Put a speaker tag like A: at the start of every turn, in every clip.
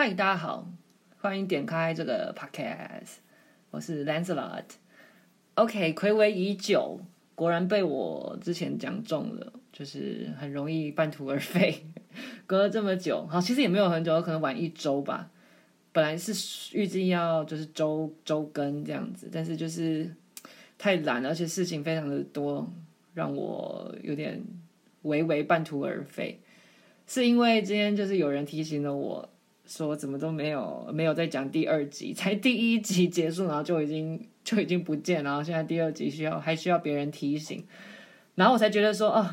A: 嗨，大家好，欢迎点开这个 podcast，我是 Lancelot。OK，睽违已久，果然被我之前讲中了，就是很容易半途而废。隔了这么久，好，其实也没有很久，可能晚一周吧。本来是预计要就是周周更这样子，但是就是太懒了，而且事情非常的多，让我有点微微半途而废。是因为今天就是有人提醒了我。说怎么都没有没有再讲第二集，才第一集结束，然后就已经就已经不见，然后现在第二集需要还需要别人提醒，然后我才觉得说啊、哦，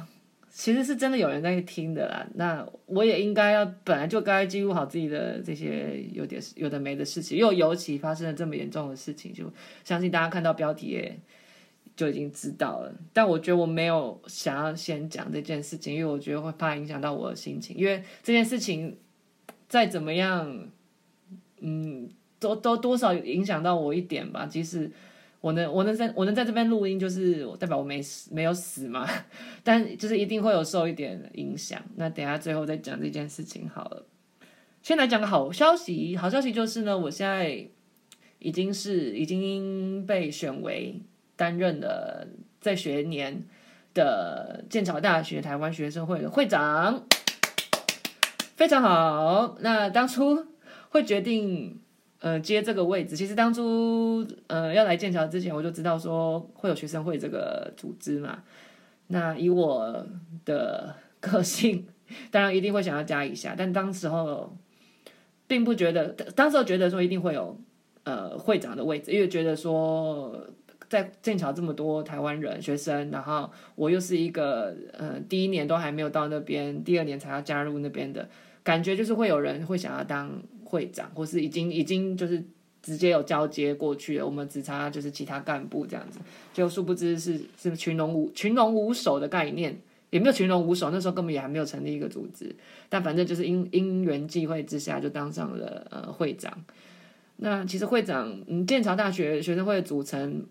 A: 其实是真的有人在听的啦。那我也应该要本来就该记录好自己的这些有点有的没的事情，又尤其发生了这么严重的事情，就相信大家看到标题也就已经知道了。但我觉得我没有想要先讲这件事情，因为我觉得会怕影响到我的心情，因为这件事情。再怎么样，嗯，都都多少影响到我一点吧。即使我能我能在我能在这边录音，就是代表我没死没有死嘛。但就是一定会有受一点影响。那等下最后再讲这件事情好了。先来讲个好消息，好消息就是呢，我现在已经是已经被选为担任了在学年的剑桥大学台湾学生会的会长。非常好。那当初会决定呃接这个位置，其实当初呃要来剑桥之前，我就知道说会有学生会这个组织嘛。那以我的个性，当然一定会想要加一下。但当时候并不觉得，当时候觉得说一定会有呃会长的位置，因为觉得说在剑桥这么多台湾人学生，然后我又是一个呃第一年都还没有到那边，第二年才要加入那边的。感觉就是会有人会想要当会长，或是已经已经就是直接有交接过去了，我们只差就是其他干部这样子，就殊不知是是群龙无群龙无首的概念，也没有群龙无首，那时候根本也还没有成立一个组织，但反正就是因因缘际会之下就当上了呃会长。那其实会长，嗯，剑桥大学学生会的组成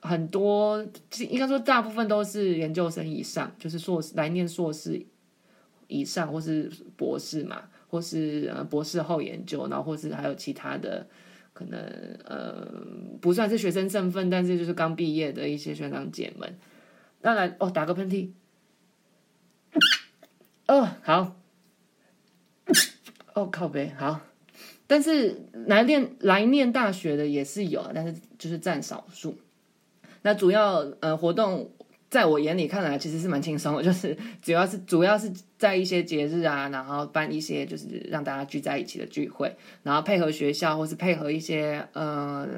A: 很多，应该说大部分都是研究生以上，就是硕士来念硕士。以上或是博士嘛，或是呃博士后研究，然后或是还有其他的可能呃不算是学生身份，但是就是刚毕业的一些学长姐们。当然哦，打个喷嚏。哦，好。哦，靠背好。但是来念来念大学的也是有，但是就是占少数。那主要呃活动。在我眼里看来，其实是蛮轻松的，就是 主要是主要是在一些节日啊，然后办一些就是让大家聚在一起的聚会，然后配合学校或是配合一些呃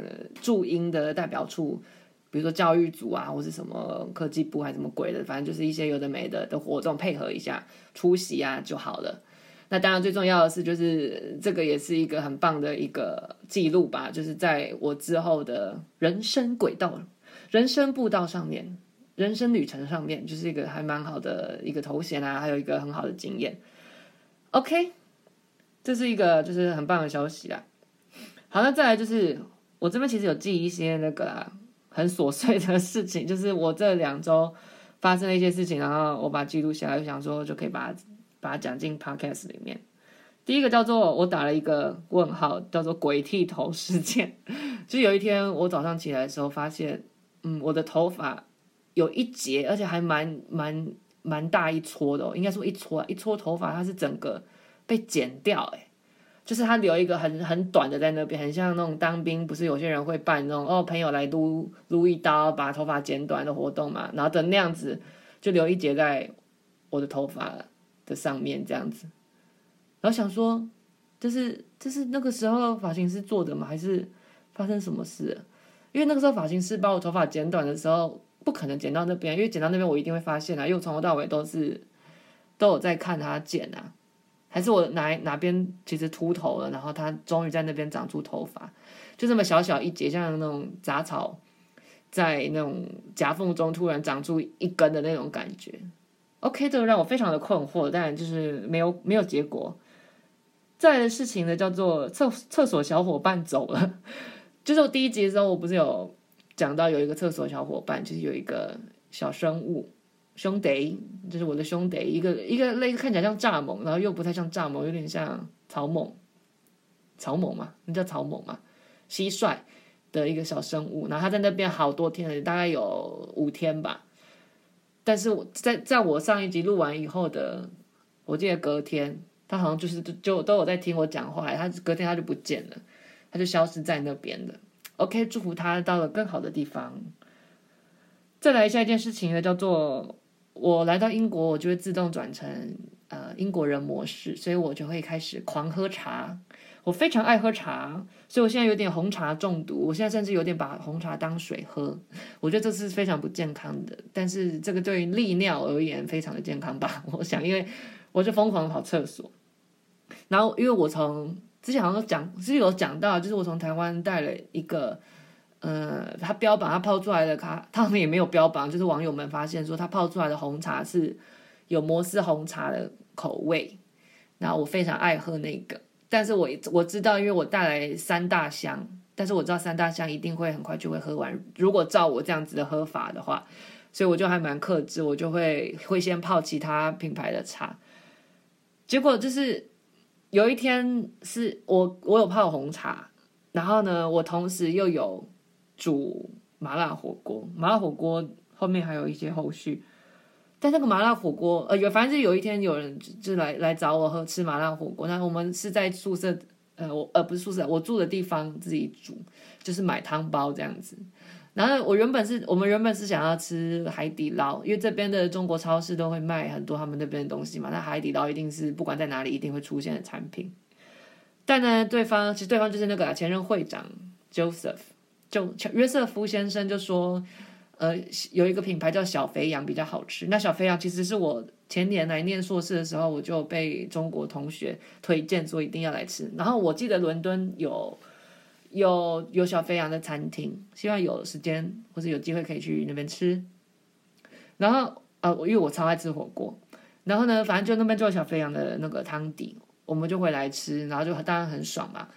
A: 驻英的代表处，比如说教育组啊，或是什么科技部还是什么鬼的，反正就是一些有的没的的活动，配合一下出席啊就好了。那当然最重要的是，就是这个也是一个很棒的一个记录吧，就是在我之后的人生轨道、人生步道上面。人生旅程上面就是一个还蛮好的一个头衔啊，还有一个很好的经验。OK，这是一个就是很棒的消息啦。好，那再来就是我这边其实有记一些那个很琐碎的事情，就是我这两周发生了一些事情，然后我把记录下来，就想说就可以把它把它讲进 Podcast 里面。第一个叫做我打了一个问号，叫做“鬼剃头事件”。就有一天我早上起来的时候，发现嗯，我的头发。有一截，而且还蛮蛮蛮大一撮的哦，应该说一撮一撮头发，它是整个被剪掉，哎，就是它留一个很很短的在那边，很像那种当兵，不是有些人会办那种哦，朋友来撸撸一刀把头发剪短的活动嘛，然后等那样子就留一截在我的头发的上面这样子，然后想说，就是就是那个时候发型师做的吗？还是发生什么事？因为那个时候发型师把我头发剪短的时候。不可能剪到那边，因为剪到那边我一定会发现啊，因为我从头到尾都是都有在看他剪啊，还是我哪哪边其实秃头了，然后他终于在那边长出头发，就这么小小一截，像那种杂草在那种夹缝中突然长出一根的那种感觉。OK，这个让我非常的困惑，但就是没有没有结果。再来的事情呢，叫做厕厕所小伙伴走了，就是我第一集的时候，我不是有。讲到有一个厕所小伙伴，就是有一个小生物兄弟，就是我的兄弟，一个一个类似看起来像蚱蜢，然后又不太像蚱蜢，有点像草蜢。草蜢嘛，那叫草蜢嘛，蟋蟀的一个小生物，然后它在那边好多天了，大概有五天吧。但是我在在我上一集录完以后的，我记得隔天，他好像就是就都有在听我讲话，他隔天他就不见了，他就消失在那边了。OK，祝福他到了更好的地方。再来下一件事情呢，叫做我来到英国，我就会自动转成呃英国人模式，所以我就会开始狂喝茶。我非常爱喝茶，所以我现在有点红茶中毒。我现在甚至有点把红茶当水喝，我觉得这是非常不健康的。但是这个对于利尿而言非常的健康吧？我想，因为我就疯狂跑厕所。然后，因为我从之前好像讲，之前有讲到，就是我从台湾带了一个。呃，他标榜他泡出来的咖，他们也没有标榜，就是网友们发现说他泡出来的红茶是有摩斯红茶的口味，然后我非常爱喝那个，但是我我知道，因为我带来三大箱，但是我知道三大箱一定会很快就会喝完，如果照我这样子的喝法的话，所以我就还蛮克制，我就会会先泡其他品牌的茶，结果就是有一天是我我有泡红茶，然后呢，我同时又有。煮麻辣火锅，麻辣火锅后面还有一些后续，但那个麻辣火锅，呃，有反正是有一天有人就，就来来找我喝吃麻辣火锅，那我们是在宿舍，呃，我呃不是宿舍，我住的地方自己煮，就是买汤包这样子。然后我原本是我们原本是想要吃海底捞，因为这边的中国超市都会卖很多他们那边的东西嘛，那海底捞一定是不管在哪里一定会出现的产品。但呢，对方其实对方就是那个前任会长 Joseph。就约瑟夫先生就说，呃，有一个品牌叫小肥羊比较好吃。那小肥羊其实是我前年来念硕士的时候，我就被中国同学推荐说一定要来吃。然后我记得伦敦有有有小肥羊的餐厅，希望有时间或者有机会可以去那边吃。然后呃，因为我超爱吃火锅，然后呢，反正就那边就有小肥羊的那个汤底，我们就会来吃，然后就当然很爽嘛。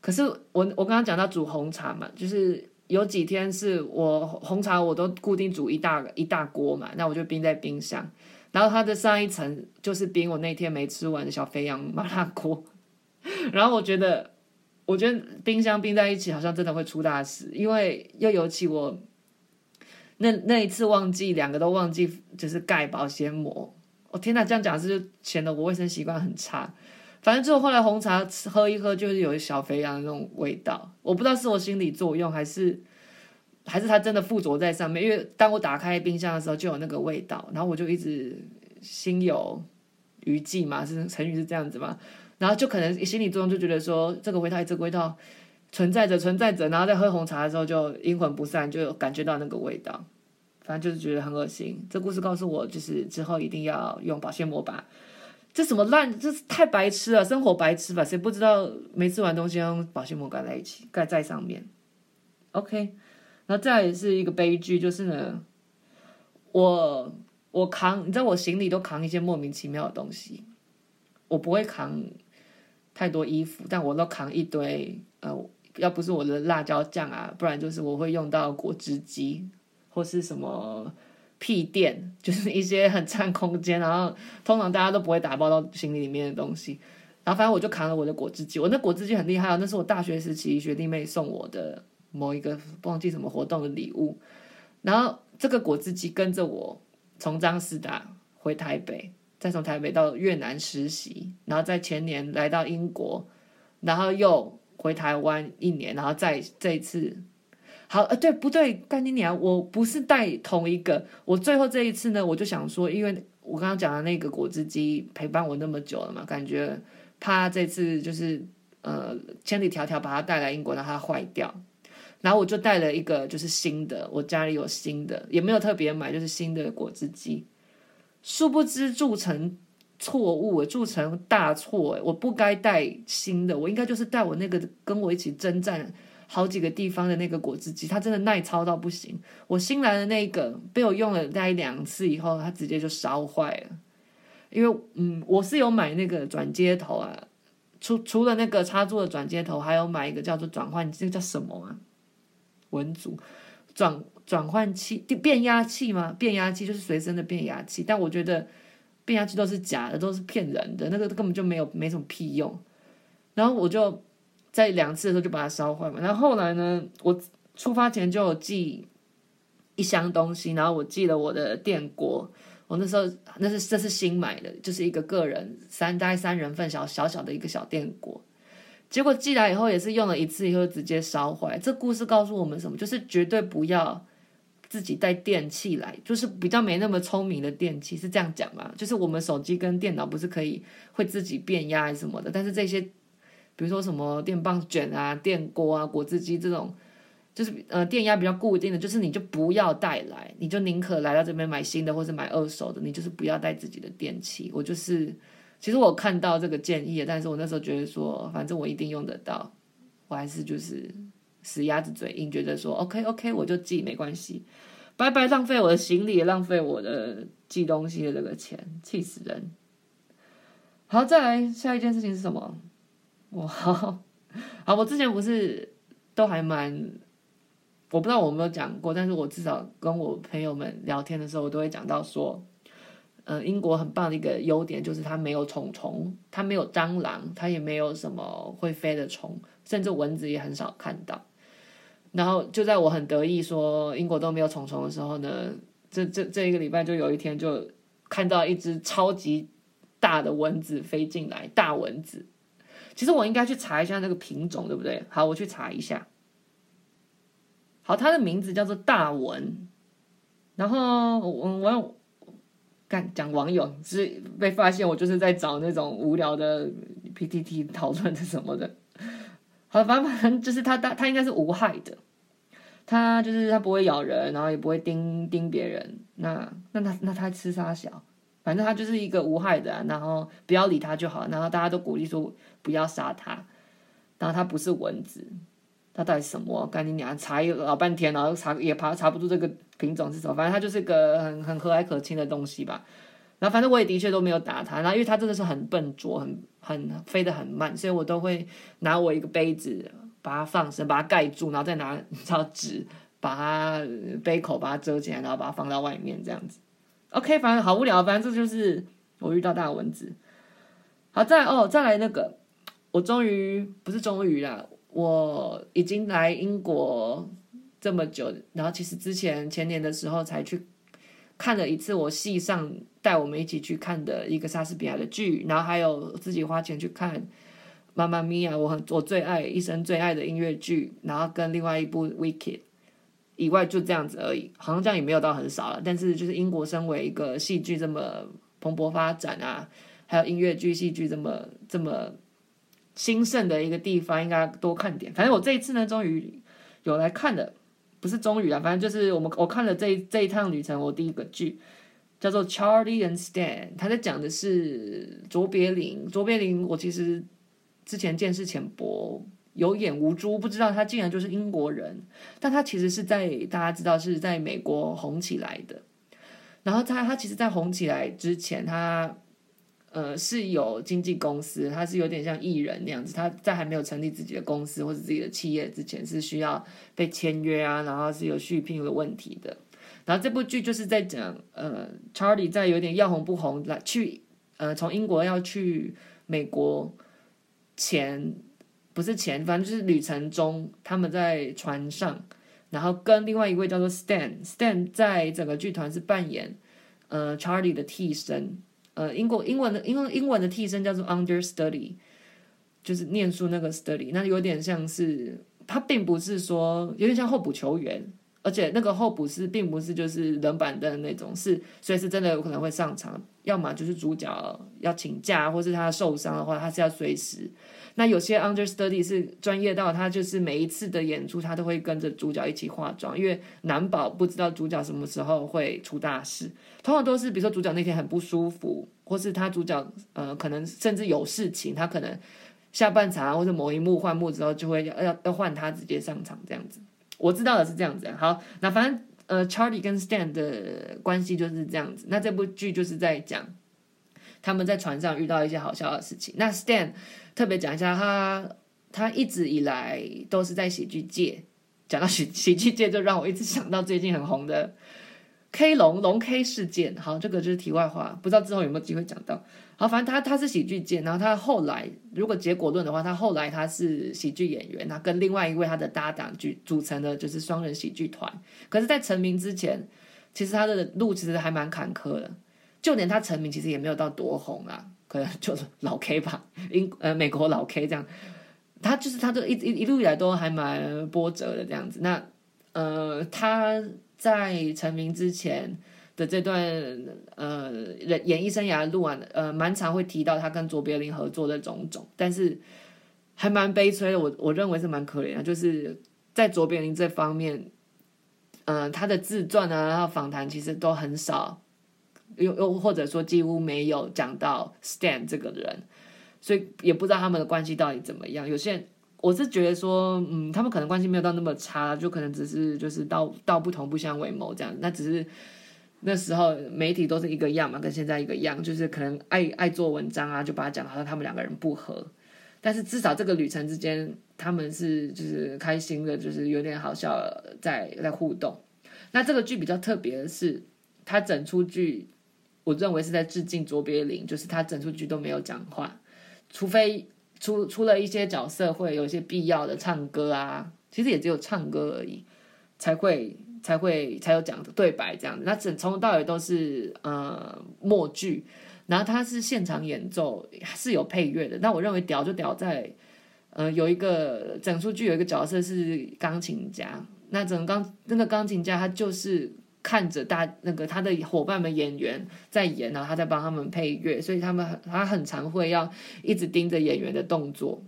A: 可是我我刚刚讲到煮红茶嘛，就是有几天是我红茶我都固定煮一大一大锅嘛，那我就冰在冰箱，然后它的上一层就是冰我那天没吃完的小肥羊麻辣锅，然后我觉得我觉得冰箱冰在一起好像真的会出大事，因为又尤其我那那一次忘记两个都忘记就是盖保鲜膜，我天哪，这样讲是就显得我卫生习惯很差。反正之后后来红茶喝一喝，就是有小肥羊的那种味道。我不知道是我心理作用，还是还是它真的附着在上面。因为当我打开冰箱的时候，就有那个味道，然后我就一直心有余悸嘛，是成语是这样子嘛。然后就可能心理作用就觉得说这个味道，这个味道存在着，存在着。然后在喝红茶的时候就阴魂不散，就感觉到那个味道。反正就是觉得很恶心。这故事告诉我，就是之后一定要用保鲜膜吧。这什么烂？这是太白痴了，生活白痴吧？谁不知道没吃完东西用保鲜膜盖在一起，盖在上面？OK，然后再来是一个悲剧，就是呢，我我扛，你知道我行李都扛一些莫名其妙的东西，我不会扛太多衣服，但我都扛一堆，呃，要不是我的辣椒酱啊，不然就是我会用到果汁机或是什么。屁垫就是一些很占空间，然后通常大家都不会打包到行李里面的东西。然后反正我就扛了我的果汁机，我那果汁机很厉害啊，那是我大学时期学弟妹送我的某一个忘记什么活动的礼物。然后这个果汁机跟着我从张师大回台北，再从台北到越南实习，然后在前年来到英国，然后又回台湾一年，然后再这一次。好，呃，对不对？干你娘！我不是带同一个。我最后这一次呢，我就想说，因为我刚刚讲的那个果汁机陪伴我那么久了嘛，感觉怕这次就是呃千里迢迢把它带来英国，让它坏掉。然后我就带了一个就是新的，我家里有新的，也没有特别买，就是新的果汁机。殊不知铸成错误，铸成大错。我不该带新的，我应该就是带我那个跟我一起征战。好几个地方的那个果汁机，它真的耐操到不行。我新来的那个被我用了大概两次以后，它直接就烧坏了。因为嗯，我是有买那个转接头啊，除除了那个插座的转接头，还有买一个叫做转换，这个叫什么啊？文组转转换器、变压器吗？变压器就是随身的变压器，但我觉得变压器都是假的，都是骗人的，那个根本就没有没什么屁用。然后我就。在两次的时候就把它烧坏嘛。然后后来呢，我出发前就有寄一箱东西，然后我寄了我的电锅。我那时候那是这是新买的，就是一个个人三大概三人份小小小的一个小电锅。结果寄来以后也是用了一次以后直接烧坏。这故事告诉我们什么？就是绝对不要自己带电器来，就是比较没那么聪明的电器是这样讲嘛？就是我们手机跟电脑不是可以会自己变压什么的，但是这些比如说什么电棒卷啊、电锅啊、果汁机这种，就是呃电压比较固定的，就是你就不要带来，你就宁可来到这边买新的或者买二手的，你就是不要带自己的电器。我就是。其实我看到这个建议，但是我那时候觉得说，反正我一定用得到，我还是就是死鸭子嘴硬，觉得说 OK OK，我就寄没关系，白白浪费我的行李，浪费我的寄东西的这个钱，气死人。好，再来下一件事情是什么？哇，好，我之前不是都还蛮，我不知道我有没有讲过，但是我至少跟我朋友们聊天的时候，我都会讲到说。呃，英国很棒的一个优点就是它没有虫虫，它没有蟑螂，它也没有什么会飞的虫，甚至蚊子也很少看到。然后就在我很得意说英国都没有虫虫的时候呢，这这这一个礼拜就有一天就看到一只超级大的蚊子飞进来，大蚊子。其实我应该去查一下那个品种，对不对？好，我去查一下。好，它的名字叫做大蚊。然后我我。干讲网友是被发现，我就是在找那种无聊的 PTT 讨论的什么的。好，反正反正就是它它它应该是无害的，它就是它不会咬人，然后也不会叮叮别人。那那它那它吃啥小？反正它就是一个无害的，然后不要理它就好。然后大家都鼓励说不要杀它，然后它不是蚊子。它到底什么？赶紧娘查一老半天，然后查也查查不出这个品种是什么。反正它就是个很很和蔼可亲的东西吧。然后反正我也的确都没有打它。然后因为它真的是很笨拙，很很飞得很慢，所以我都会拿我一个杯子把它放生，把它盖住，然后再拿张纸把它杯口把它遮起来，然后把它放到外面这样子。OK，反正好无聊。反正这就是我遇到大蚊子。好，再哦，再来那个，我终于不是终于啦。我已经来英国这么久，然后其实之前前年的时候才去看了一次我戏上带我们一起去看的一个莎士比亚的剧，然后还有自己花钱去看《妈妈咪呀》，我很我最爱一生最爱的音乐剧，然后跟另外一部《Wicked》以外就这样子而已，好像这样也没有到很少了。但是就是英国身为一个戏剧这么蓬勃发展啊，还有音乐剧、戏剧这么这么。兴盛的一个地方，应该多看点。反正我这一次呢，终于有来看的，不是终于啊，反正就是我们我看了这这一趟旅程，我第一个剧叫做《Charlie and Stan》，他在讲的是卓别林。卓别林，我其实之前见识浅薄，有眼无珠，不知道他竟然就是英国人。但他其实是在大家知道是在美国红起来的。然后他他其实，在红起来之前，他。呃，是有经纪公司，他是有点像艺人那样子。他在还没有成立自己的公司或者自己的企业之前，是需要被签约啊，然后是有续聘的问题的。然后这部剧就是在讲，呃，Charlie 在有点要红不红来去，呃，从英国要去美国前，不是前，反正就是旅程中，他们在船上，然后跟另外一位叫做 Stan，Stan 在整个剧团是扮演呃 Charlie 的替身。呃，英国英文的英文英文的替身叫做 understudy，就是念书那个 study，那有点像是他并不是说有点像候补球员，而且那个候补是并不是就是冷板凳那种，是随时真的有可能会上场，要么就是主角要请假，或是他受伤的话，他是要随时。那有些 understudy 是专业到他就是每一次的演出，他都会跟着主角一起化妆，因为难保不知道主角什么时候会出大事。通常都是比如说主角那天很不舒服，或是他主角呃可能甚至有事情，他可能下半场或者某一幕换幕之后就会要要要换他直接上场这样子。我知道的是这样子。好，那反正呃 Charlie 跟 Stan 的关系就是这样子。那这部剧就是在讲。他们在船上遇到一些好笑的事情。那 Stan 特别讲一下，他他一直以来都是在喜剧界。讲到喜喜剧界，就让我一直想到最近很红的 K 龙龙 K 事件。好，这个就是题外话，不知道之后有没有机会讲到。好，反正他他是喜剧界，然后他后来如果结果论的话，他后来他是喜剧演员，他跟另外一位他的搭档组组成的就是双人喜剧团。可是，在成名之前，其实他的路其实还蛮坎坷的，就连他成名其实也没有到多红啊，可能 就是老 K 吧，英呃美国老 K 这样。他就是他都一一一路以来都还蛮波折的这样子。那呃他在成名之前。的这段呃演演艺生涯录完呃蛮常会提到他跟卓别林合作的种种，但是还蛮悲催的。我我认为是蛮可怜的，就是在卓别林这方面，嗯、他的自传啊，然后访谈其实都很少，又又或者说几乎没有讲到 Stan 这个人，所以也不知道他们的关系到底怎么样。有些人我是觉得说，嗯，他们可能关系没有到那么差，就可能只是就是道道不同不相为谋这样，那只是。那时候媒体都是一个样嘛，跟现在一个样，就是可能爱爱做文章啊，就把它讲好像他们两个人不合。但是至少这个旅程之间，他们是就是开心的，就是有点好笑在在互动。那这个剧比较特别的是，他整出剧，我认为是在致敬卓别林，就是他整出剧都没有讲话，除非出出了一些角色会有一些必要的唱歌啊，其实也只有唱歌而已，才会。才会才有讲的对白这样子，那整从头到尾都是呃默剧，然后他是现场演奏，是有配乐的。那我认为屌就屌在，呃有一个整出剧有一个角色是钢琴家，那整个钢那个钢琴家他就是看着大那个他的伙伴们演员在演，然后他在帮他们配乐，所以他们很他很常会要一直盯着演员的动作。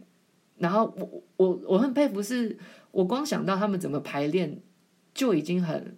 A: 然后我我我很佩服是，是我光想到他们怎么排练。就已经很，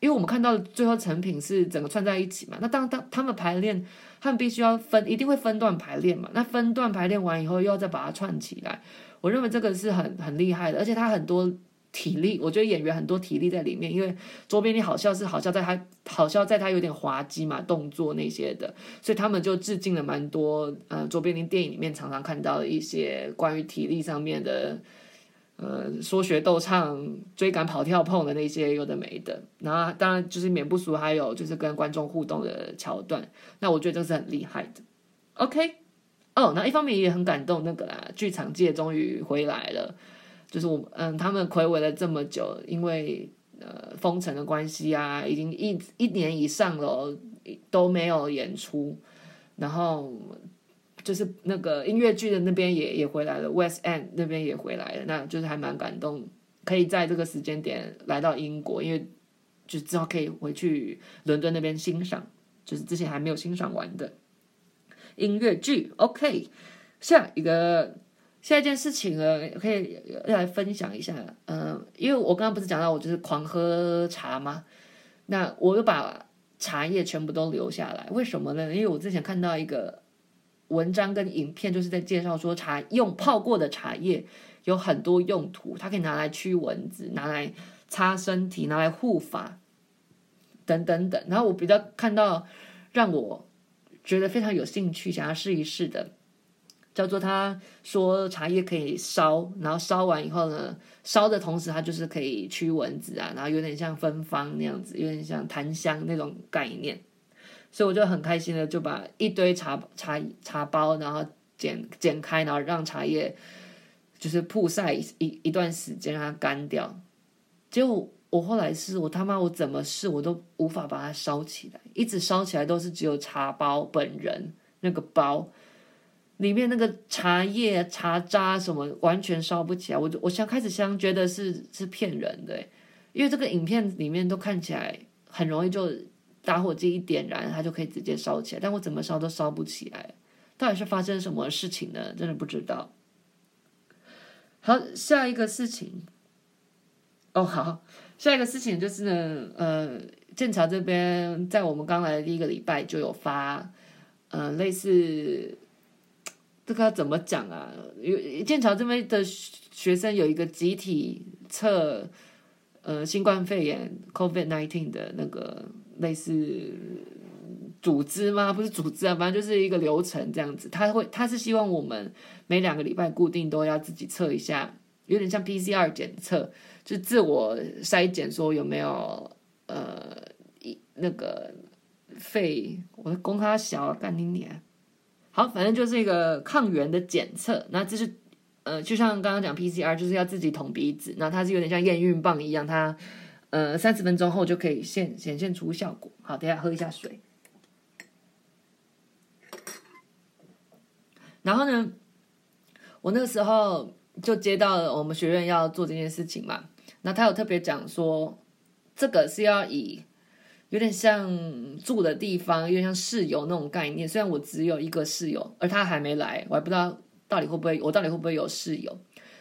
A: 因为我们看到最后成品是整个串在一起嘛。那当当他们排练，他们必须要分，一定会分段排练嘛。那分段排练完以后，又要再把它串起来。我认为这个是很很厉害的，而且他很多体力，我觉得演员很多体力在里面。因为卓别林好笑是好笑在他好笑在他有点滑稽嘛，动作那些的，所以他们就致敬了蛮多呃卓别林电影里面常常看到的一些关于体力上面的。呃，说学逗唱、追赶、跑跳、碰的那些有的没的，然后当然就是免不俗，还有就是跟观众互动的桥段。那我觉得这是很厉害的。OK，哦，那一方面也很感动，那个啦，剧场界终于回来了。就是我嗯，他们睽违了这么久，因为呃封城的关系啊，已经一一年以上了都没有演出，然后。就是那个音乐剧的那边也也回来了，West End 那边也回来了，那就是还蛮感动，可以在这个时间点来到英国，因为就之后可以回去伦敦那边欣赏，就是之前还没有欣赏完的音乐剧。OK，下一个下一件事情呢，可以要来分享一下，嗯、因为我刚刚不是讲到我就是狂喝茶吗？那我又把茶叶全部都留下来，为什么呢？因为我之前看到一个。文章跟影片就是在介绍说，茶用泡过的茶叶有很多用途，它可以拿来驱蚊子，拿来擦身体，拿来护发，等等等。然后我比较看到让我觉得非常有兴趣，想要试一试的，叫做他说茶叶可以烧，然后烧完以后呢，烧的同时它就是可以驱蚊子啊，然后有点像芬芳那样子，有点像檀香那种概念。所以我就很开心的就把一堆茶茶茶包，然后剪剪开，然后让茶叶就是曝晒一一段时间，让它干掉。结果我后来试，我他妈我怎么试我都无法把它烧起来，一直烧起来都是只有茶包本人那个包里面那个茶叶茶渣什么完全烧不起来。我我想开始想觉得是是骗人的，因为这个影片里面都看起来很容易就。打火机一点燃，它就可以直接烧起来，但我怎么烧都烧不起来，到底是发生什么事情呢？真的不知道。好，下一个事情，哦，好，下一个事情就是呢，呃，剑桥这边在我们刚来的第一个礼拜就有发，呃，类似这个要怎么讲啊？有剑桥这边的学生有一个集体测，呃，新冠肺炎 （COVID-19） 的那个。类似组织吗？不是组织啊，反正就是一个流程这样子。他会，他是希望我们每两个礼拜固定都要自己测一下，有点像 PCR 检测，就自我筛检，说有没有呃一那个肺，我的功他小干你娘。好，反正就是一个抗原的检测。那这是呃，就像刚刚讲 PCR，就是要自己捅鼻子。那它是有点像验孕棒一样，它呃三十分钟后就可以现显现出效果。好，等下喝一下水。然后呢，我那个时候就接到了我们学院要做这件事情嘛。那他有特别讲说，这个是要以有点像住的地方，有点像室友那种概念。虽然我只有一个室友，而他还没来，我还不知道到底会不会，我到底会不会有室友。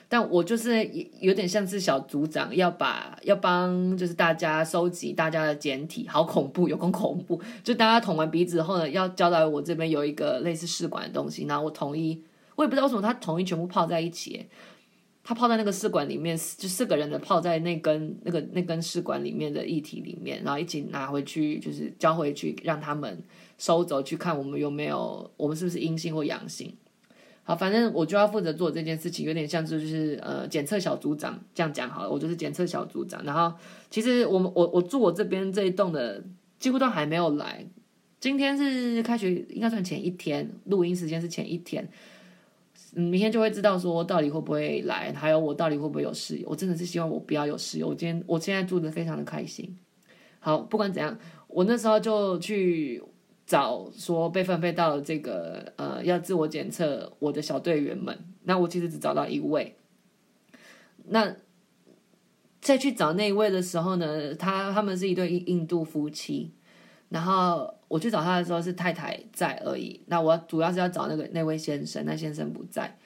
A: 但我就是有点像是小组长，要把要帮就是大家收集大家的简体，好恐怖，有够恐怖。就大家捅完鼻子后呢，要交代我这边有一个类似试管的东西，然后我统一，我也不知道为什么他统一全部泡在一起。他泡在那个试管里面，就四个人的泡在那根那个那根试管里面的液体里面，然后一起拿回去，就是交回去让他们收走，去看我们有没有，我们是不是阴性或阳性。好，反正我就要负责做这件事情，有点像就是呃检测小组长这样讲好了，我就是检测小组长。然后其实我们我我住我这边这一栋的几乎都还没有来，今天是开学应该算前一天，录音时间是前一天。嗯，明天就会知道说到底会不会来，还有我到底会不会有室友。我真的是希望我不要有室友。我今天我现在住的非常的开心。好，不管怎样，我那时候就去找说被分配到这个呃要自我检测我的小队员们。那我其实只找到一位。那再去找那一位的时候呢，他他们是一对印度夫妻。然后我去找他的时候是太太在而已。那我主要是要找那个那位先生，那先生不在。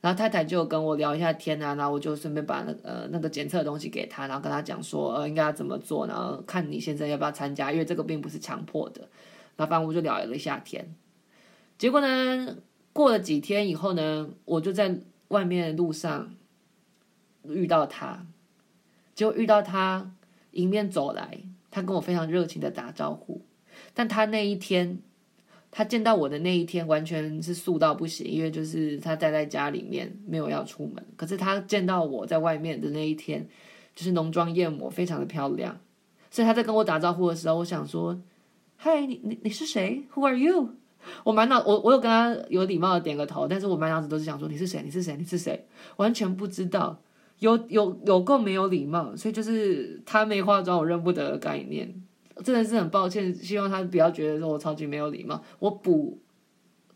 A: 然后太太就跟我聊一下天啊，然后我就顺便把那呃那个检测的东西给他，然后跟他讲说呃应该要怎么做，然后看你先生要不要参加，因为这个并不是强迫的。那反正我就聊了一下天。结果呢，过了几天以后呢，我就在外面的路上遇到他，就遇到他迎面走来，他跟我非常热情的打招呼。但他那一天，他见到我的那一天，完全是素到不行，因为就是他待在家里面，没有要出门。可是他见到我在外面的那一天，就是浓妆艳抹，非常的漂亮。所以他在跟我打招呼的时候，我想说：“嗨，你你你是谁？Who are you？” 我满脑我我有跟他有礼貌的点个头，但是我满脑子都是想说：“你是谁？你是谁？你是谁？”完全不知道，有有有够没有礼貌，所以就是他没化妆，我认不得的概念。真的是很抱歉，希望他不要觉得说我超级没有礼貌。我补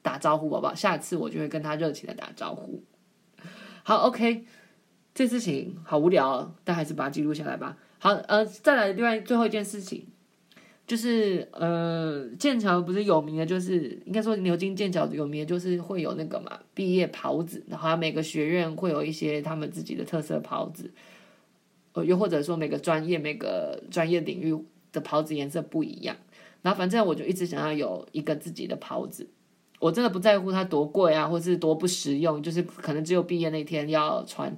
A: 打招呼，好不好？下次我就会跟他热情的打招呼。好，OK，这事情好无聊，但还是把它记录下来吧。好，呃，再来另外最后一件事情，就是呃，剑桥不是有名的，就是应该说牛津剑桥有名的，就是会有那个嘛毕业袍子，然后每个学院会有一些他们自己的特色袍子，呃，又或者说每个专业每个专业领域。的袍子颜色不一样，然后反正我就一直想要有一个自己的袍子，我真的不在乎它多贵啊，或是多不实用，就是可能只有毕业那天要穿。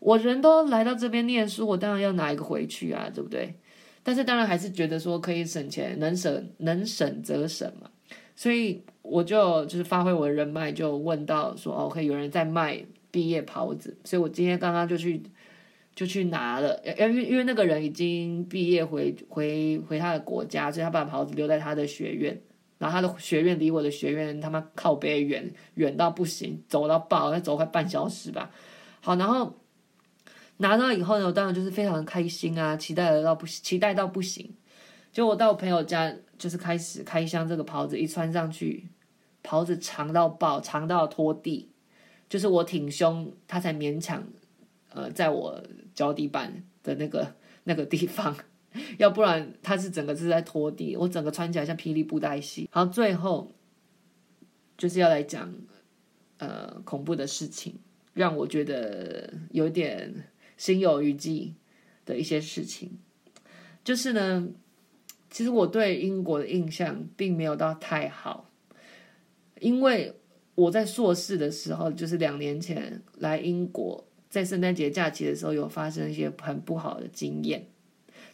A: 我人都来到这边念书，我当然要拿一个回去啊，对不对？但是当然还是觉得说可以省钱，能省能省则省嘛，所以我就就是发挥我的人脉，就问到说哦，可以有人在卖毕业袍子，所以我今天刚刚就去。就去拿了，因为因为那个人已经毕业回回回他的国家，所以他把袍子留在他的学院，然后他的学院离我的学院他妈靠北远，远到不行，走到爆，要走快半小时吧。好，然后拿到以后呢，我当然就是非常的开心啊，期待得到不期待到不行。就我到我朋友家，就是开始开箱这个袍子，一穿上去，袍子长到爆，长到拖地，就是我挺胸，他才勉强呃在我。脚底板的那个那个地方，要不然它是整个是在拖地，我整个穿起来像霹雳布袋戏。好，最后就是要来讲呃恐怖的事情，让我觉得有点心有余悸的一些事情，就是呢，其实我对英国的印象并没有到太好，因为我在硕士的时候，就是两年前来英国。在圣诞节假期的时候，有发生一些很不好的经验。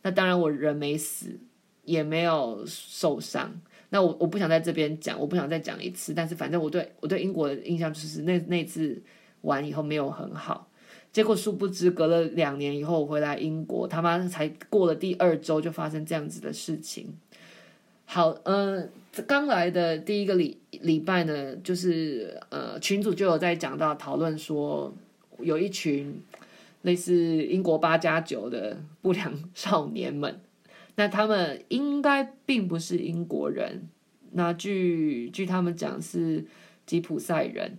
A: 那当然，我人没死，也没有受伤。那我我不想在这边讲，我不想再讲一次。但是，反正我对我对英国的印象就是那那次完以后没有很好。结果殊不知，隔了两年以后我回来英国，他妈才过了第二周就发生这样子的事情。好，嗯、呃，刚来的第一个礼礼拜呢，就是呃，群主就有在讲到讨论说，有一群类似英国八加九的不良少年们，那他们应该并不是英国人，那据据他们讲是吉普赛人，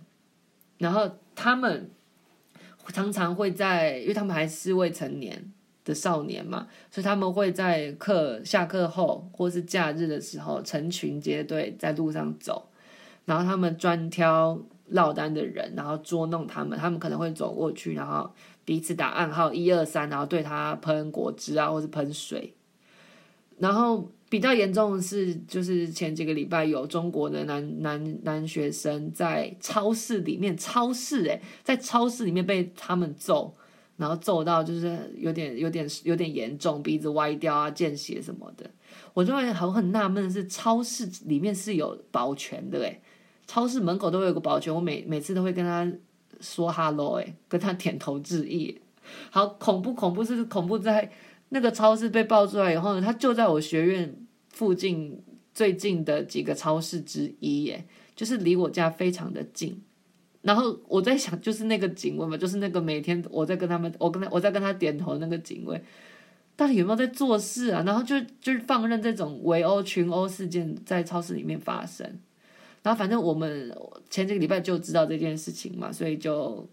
A: 然后他们常常会在，因为他们还是未成年。的少年嘛，所以他们会在课下课后或是假日的时候成群结队在路上走，然后他们专挑落单的人，然后捉弄他们。他们可能会走过去，然后彼此打暗号一二三，然后对他喷果汁啊，或是喷水。然后比较严重的是，就是前几个礼拜有中国的男男男学生在超市里面，超市诶，在超市里面被他们揍。然后揍到就是有点有点有点严重，鼻子歪掉啊，见血什么的。我就会很很纳闷的是，超市里面是有保全的诶，超市门口都会有个保全，我每每次都会跟他说 hello 诶，跟他点头致意。好恐怖恐怖是恐怖在那个超市被爆出来以后呢，他就在我学院附近最近的几个超市之一耶，就是离我家非常的近。然后我在想，就是那个警卫嘛，就是那个每天我在跟他们，我跟他，我在跟他点头那个警卫，到底有没有在做事啊？然后就就是放任这种围殴、群殴事件在超市里面发生。然后反正我们前几个礼拜就知道这件事情嘛，所以就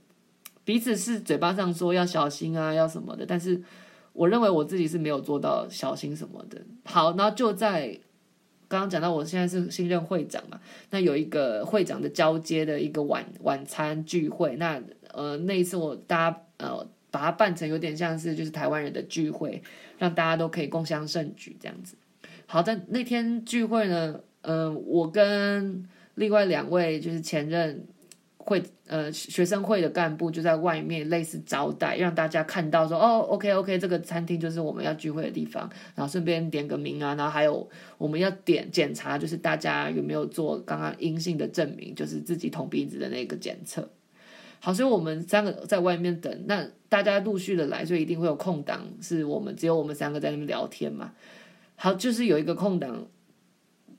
A: 彼此是嘴巴上说要小心啊，要什么的，但是我认为我自己是没有做到小心什么的。好，然后就在。刚刚讲到我现在是新任会长嘛，那有一个会长的交接的一个晚晚餐聚会，那呃那一次我大家呃把它办成有点像是就是台湾人的聚会，让大家都可以共襄盛举这样子。好在那天聚会呢，嗯、我跟另外两位就是前任。会呃学生会的干部就在外面类似招待，让大家看到说哦，OK OK，这个餐厅就是我们要聚会的地方，然后顺便点个名啊，然后还有我们要点检查，就是大家有没有做刚刚阴性的证明，就是自己捅鼻子的那个检测。好，所以我们三个在外面等，那大家陆续的来，所以一定会有空档，是我们只有我们三个在那边聊天嘛。好，就是有一个空档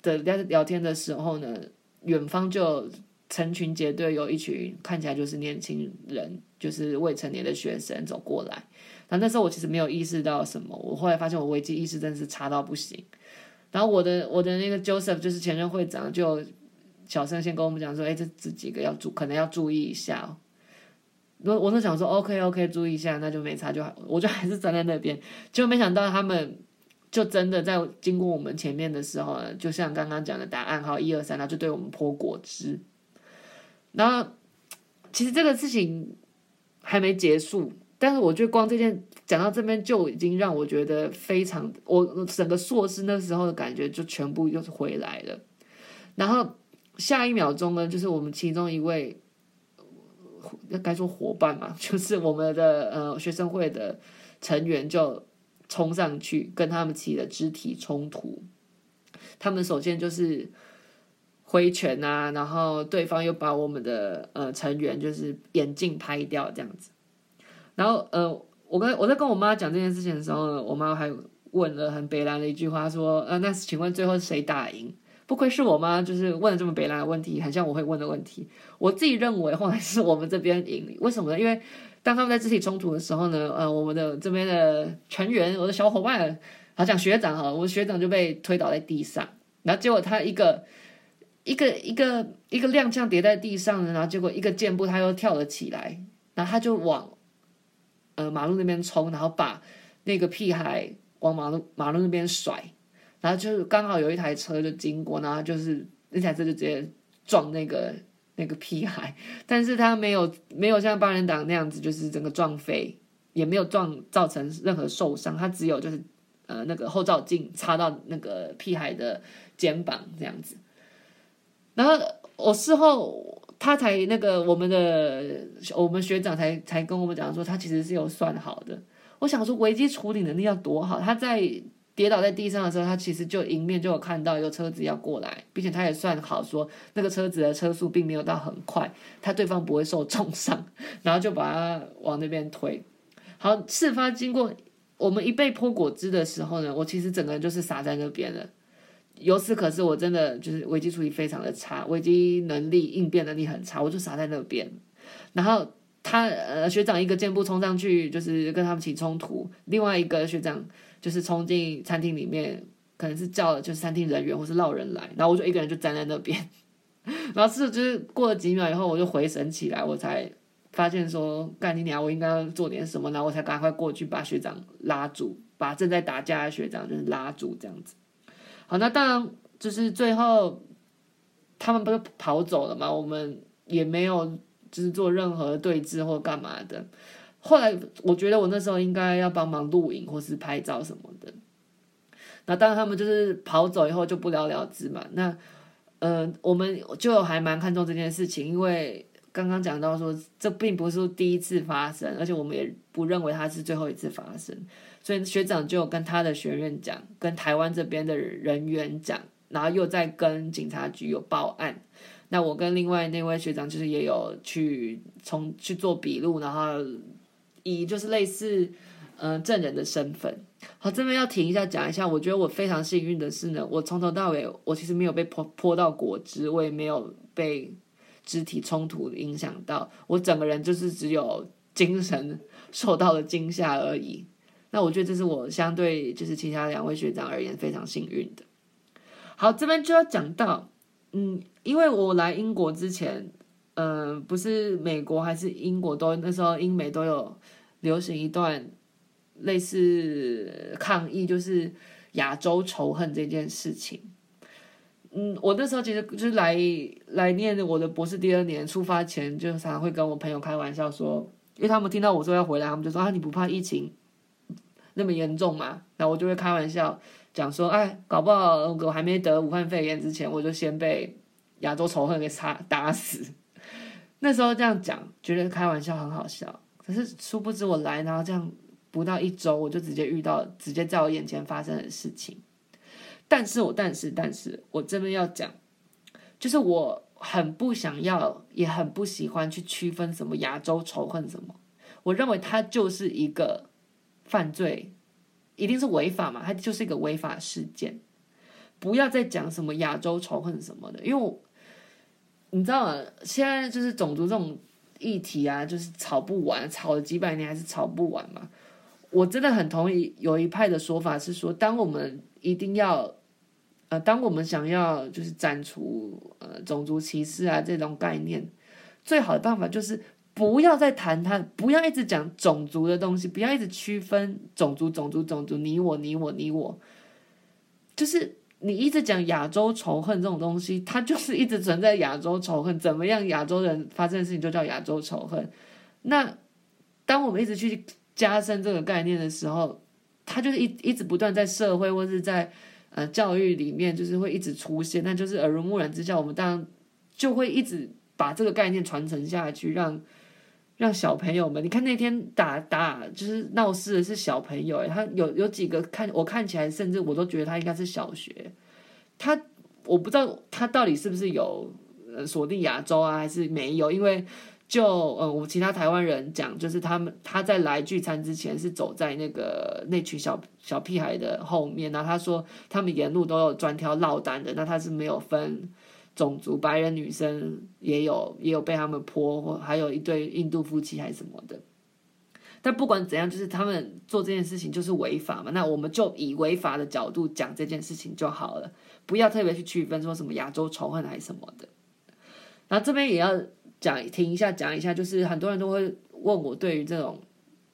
A: 的聊聊天的时候呢，远方就。成群结队，有一群看起来就是年轻人，就是未成年的学生走过来。然那时候我其实没有意识到什么，我后来发现我危机意识真是差到不行。然后我的我的那个 Joseph 就是前任会长，就小声先跟我们讲说：“哎，这这几个要注，可能要注意一下哦。”我我就想说：“OK OK，注意一下，那就没差就好。”我就还是站在那边，结果没想到他们就真的在经过我们前面的时候呢，就像刚刚讲的答案号一二三，他就对我们泼果汁。然后，其实这个事情还没结束，但是我觉得光这件讲到这边就已经让我觉得非常，我整个硕士那时候的感觉就全部又是回来了。然后下一秒钟呢，就是我们其中一位，该说伙伴嘛，就是我们的呃学生会的成员就冲上去跟他们起了肢体冲突。他们首先就是。挥拳啊，然后对方又把我们的呃成员就是眼镜拍掉这样子，然后呃，我跟我在跟我妈讲这件事情的时候呢，我妈还问了很北兰的一句话，说呃，那请问最后谁打赢？不愧是我妈，就是问了这么北兰的问题，很像我会问的问题。我自己认为后来是我们这边赢，为什么呢？因为当他们在肢体冲突的时候呢，呃，我们的这边的成员，我的小伙伴，好像学长哈，我的学长就被推倒在地上，然后结果他一个。一个一个一个踉跄跌在地上，然后结果一个箭步他又跳了起来，然后他就往呃马路那边冲，然后把那个屁孩往马路马路那边甩，然后就是刚好有一台车就经过，然后就是那台车就直接撞那个那个屁孩，但是他没有没有像八人党那样子，就是整个撞飞，也没有撞造成任何受伤，他只有就是呃那个后照镜插到那个屁孩的肩膀这样子。然后我事后他才那个我们的我们学长才才跟我们讲说，他其实是有算好的。我想说危机处理能力要多好，他在跌倒在地上的时候，他其实就迎面就有看到有车子要过来，并且他也算好说那个车子的车速并没有到很快，他对方不会受重伤，然后就把他往那边推。好，事发经过我们一被泼果汁的时候呢，我其实整个人就是傻在那边了。由此可知，我真的就是危机处理非常的差，危机能力、应变能力很差，我就傻在那边。然后他呃学长一个箭步冲上去，就是跟他们起冲突；另外一个学长就是冲进餐厅里面，可能是叫了就是餐厅人员或是闹人来，然后我就一个人就站在那边。然后是就是过了几秒以后，我就回神起来，我才发现说干你娘，我应该要做点什么，然后我才赶快过去把学长拉住，把正在打架的学长就是拉住这样子。好，那当然就是最后他们不是跑走了嘛，我们也没有就是做任何对峙或干嘛的。后来我觉得我那时候应该要帮忙录影或是拍照什么的。那当然他们就是跑走以后就不了了之嘛。那呃，我们就还蛮看重这件事情，因为刚刚讲到说这并不是第一次发生，而且我们也不认为它是最后一次发生。所以学长就跟他的学院讲，跟台湾这边的人员讲，然后又在跟警察局有报案。那我跟另外那位学长就是也有去从去做笔录，然后以就是类似嗯、证人的身份。好，这边要停一下讲一下，我觉得我非常幸运的是呢，我从头到尾我其实没有被泼泼到果汁，我也没有被肢体冲突影响到，我整个人就是只有精神受到了惊吓而已。那我觉得这是我相对就是其他两位学长而言非常幸运的。好，这边就要讲到，嗯，因为我来英国之前，嗯、不是美国还是英国都那时候英美都有流行一段类似抗议，就是亚洲仇恨这件事情。嗯，我那时候其实就是来来念我的博士第二年，出发前就常常会跟我朋友开玩笑说，因为他们听到我说要回来，他们就说啊，你不怕疫情？那么严重嘛？然后我就会开玩笑讲说，哎，搞不好我还没得武汉肺炎之前，我就先被亚洲仇恨给杀打死。那时候这样讲，觉得开玩笑很好笑。可是殊不知我来，然后这样不到一周，我就直接遇到直接在我眼前发生的事情。但是我但是但是我这边要讲，就是我很不想要，也很不喜欢去区分什么亚洲仇恨什么。我认为它就是一个。犯罪一定是违法嘛？它就是一个违法事件，不要再讲什么亚洲仇恨什么的，因为你知道吗？现在就是种族这种议题啊，就是吵不完，吵了几百年还是吵不完嘛。我真的很同意有一派的说法是说，当我们一定要呃，当我们想要就是斩除呃种族歧视啊这种概念，最好的办法就是。不要再谈他，不要一直讲种族的东西，不要一直区分种族、种族、种族，你我、你我、你我，就是你一直讲亚洲仇恨这种东西，它就是一直存在亚洲仇恨。怎么样，亚洲人发生的事情就叫亚洲仇恨？那当我们一直去加深这个概念的时候，它就是一一直不断在社会或是在呃教育里面，就是会一直出现。那就是耳濡目染之下，我们当然就会一直把这个概念传承下去，让。让小朋友们，你看那天打打就是闹事的是小朋友，他有有几个看我看起来，甚至我都觉得他应该是小学。他我不知道他到底是不是有呃锁定亚洲啊，还是没有？因为就呃我其他台湾人讲，就是他们他在来聚餐之前是走在那个那群小小屁孩的后面，然后他说他们沿路都有专挑落单的，那他是没有分。种族白人女生也有也有被他们泼，或还有一对印度夫妻还是什么的。但不管怎样，就是他们做这件事情就是违法嘛。那我们就以违法的角度讲这件事情就好了，不要特别去区分说什么亚洲仇恨还是什么的。然后这边也要讲停一下，讲一下，就是很多人都会问我对于这种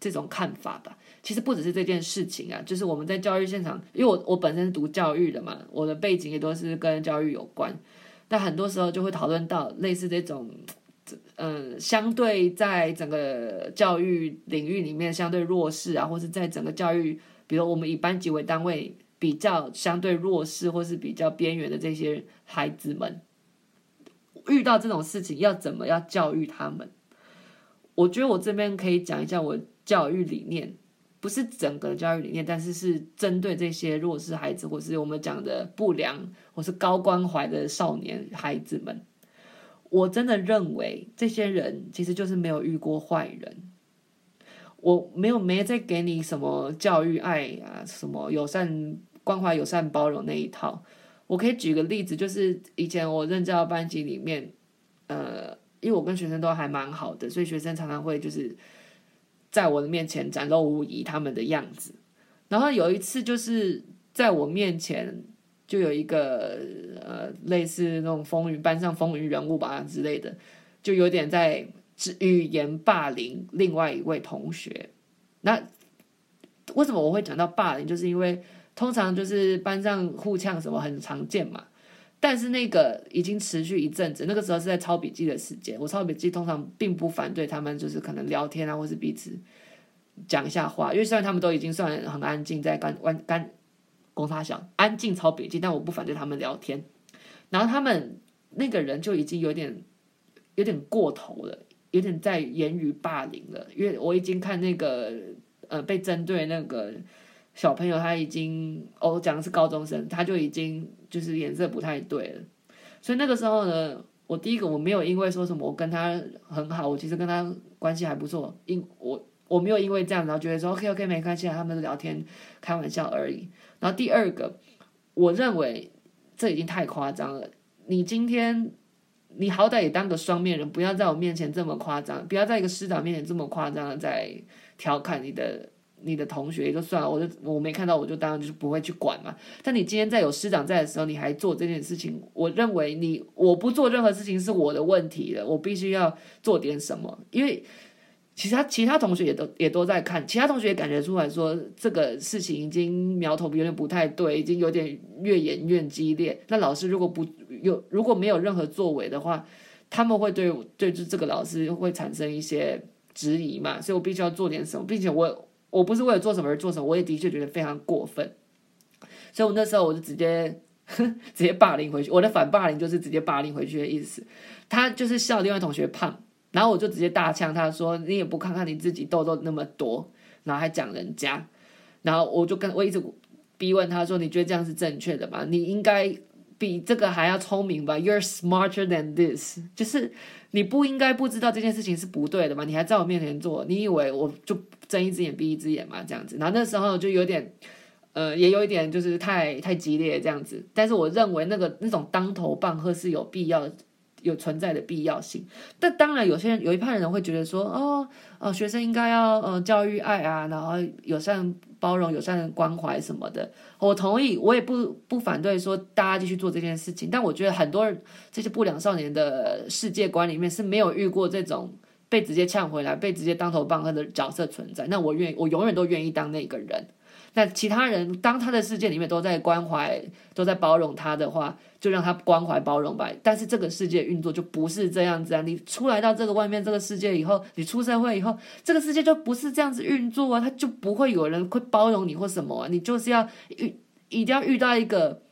A: 这种看法吧。其实不只是这件事情啊，就是我们在教育现场，因为我我本身读教育的嘛，我的背景也都是跟教育有关。但很多时候就会讨论到类似这种，嗯、相对在整个教育领域里面相对弱势啊，或是在整个教育，比如我们以班级为单位比较相对弱势或是比较边缘的这些孩子们，遇到这种事情要怎么样教育他们？我觉得我这边可以讲一下我教育理念。不是整个教育理念，但是是针对这些弱势孩子，或是我们讲的不良，或是高关怀的少年孩子们。我真的认为这些人其实就是没有遇过坏人。我没有没在给你什么教育爱啊，什么友善关怀、友善包容那一套。我可以举个例子，就是以前我任教班级里面，呃，因为我跟学生都还蛮好的，所以学生常常会就是在我的面前展露无遗他们的样子。然后有一次就是在我面前就有一个呃类似那种风云班上风云人物吧之类的，就有点在语言霸凌另外一位同学。那为什么我会讲到霸凌？就是因为。通常就是班上互呛什么很常见嘛，但是那个已经持续一阵子，那个时候是在抄笔记的时间。我抄笔记通常并不反对他们，就是可能聊天啊，或是彼此讲一下话。因为虽然他们都已经算很安静，在干干干公他小安静抄笔记，但我不反对他们聊天。然后他们那个人就已经有点有点过头了，有点在言语霸凌了。因为我已经看那个呃被针对那个。小朋友他已经哦，讲的是高中生，他就已经就是脸色不太对了。所以那个时候呢，我第一个我没有因为说什么我跟他很好，我其实跟他关系还不错，因我我没有因为这样然后觉得说 OK OK 没关系，他们聊天开玩笑而已。然后第二个，我认为这已经太夸张了。你今天你好歹也当个双面人，不要在我面前这么夸张，不要在一个师长面前这么夸张的在调侃你的。你的同学也就算了，我就我没看到，我就当然就是不会去管嘛。但你今天在有师长在的时候，你还做这件事情，我认为你我不做任何事情是我的问题了，我必须要做点什么。因为其他其他同学也都也都在看，其他同学也感觉出来说这个事情已经苗头有点不太对，已经有点越演越激烈。那老师如果不有如果没有任何作为的话，他们会对对这个老师会产生一些质疑嘛。所以我必须要做点什么，并且我。我不是为了做什么而做什么，我也的确觉得非常过分，所以我那时候我就直接 直接霸凌回去。我的反霸凌就是直接霸凌回去的意思。他就是笑另外同学胖，然后我就直接大呛他说：“你也不看看你自己痘痘那么多，然后还讲人家。”然后我就跟我一直逼问他说：“你觉得这样是正确的吗？你应该比这个还要聪明吧？You're smarter than this，就是你不应该不知道这件事情是不对的吗？你还在我面前做，你以为我就？”睁一只眼闭一只眼嘛，这样子。然后那时候就有点，呃，也有一点就是太太激烈这样子。但是我认为那个那种当头棒喝是有必要、有存在的必要性。但当然，有些人有一派人会觉得说，哦，哦，学生应该要呃教育爱啊，然后友善包容、友善关怀什么的。我同意，我也不不反对说大家继续做这件事情。但我觉得很多人这些不良少年的世界观里面是没有遇过这种。被直接呛回来，被直接当头棒喝的角色存在，那我愿，我永远都愿意当那个人。那其他人当他的世界里面都在关怀、都在包容他的话，就让他关怀包容吧。但是这个世界运作就不是这样子啊！你出来到这个外面这个世界以后，你出社会以后，这个世界就不是这样子运作啊！他就不会有人会包容你或什么啊！你就是要遇，一定要遇到一个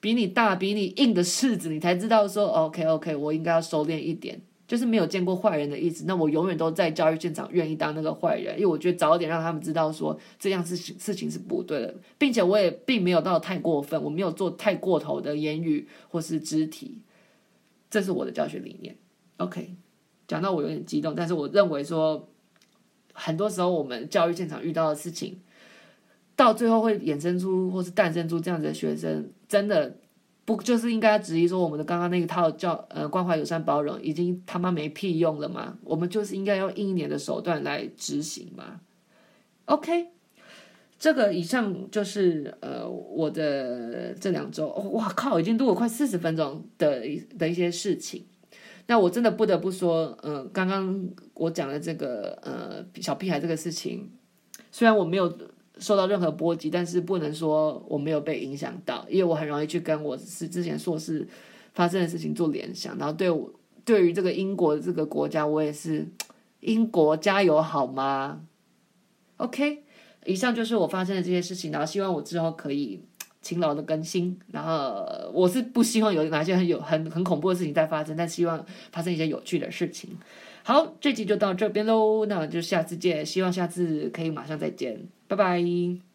A: 比你大、比你硬的柿子，你才知道说 OK OK，我应该要收敛一点。就是没有见过坏人的意思，那我永远都在教育现场愿意当那个坏人，因为我觉得早点让他们知道说这样事情事情是不对的，并且我也并没有到太过分，我没有做太过头的言语或是肢体，这是我的教学理念。OK，讲到我有点激动，但是我认为说，很多时候我们教育现场遇到的事情，到最后会衍生出或是诞生出这样子的学生，真的。不就是应该质疑说我们的刚刚那一套叫呃关怀友善包容已经他妈没屁用了吗？我们就是应该用硬一点的手段来执行吗？OK，这个以上就是呃我的这两周，哇靠，已经录了快四十分钟的的一些事情。那我真的不得不说，呃，刚刚我讲的这个呃小屁孩这个事情，虽然我没有。受到任何波及，但是不能说我没有被影响到，因为我很容易去跟我是之前硕士发生的事情做联想，然后对我对于这个英国这个国家，我也是英国加油好吗？OK，以上就是我发生的这些事情，然后希望我之后可以勤劳的更新，然后我是不希望有哪些很有很很恐怖的事情在发生，但希望发生一些有趣的事情。好，这集就到这边喽，那就下次见，希望下次可以马上再见。拜拜。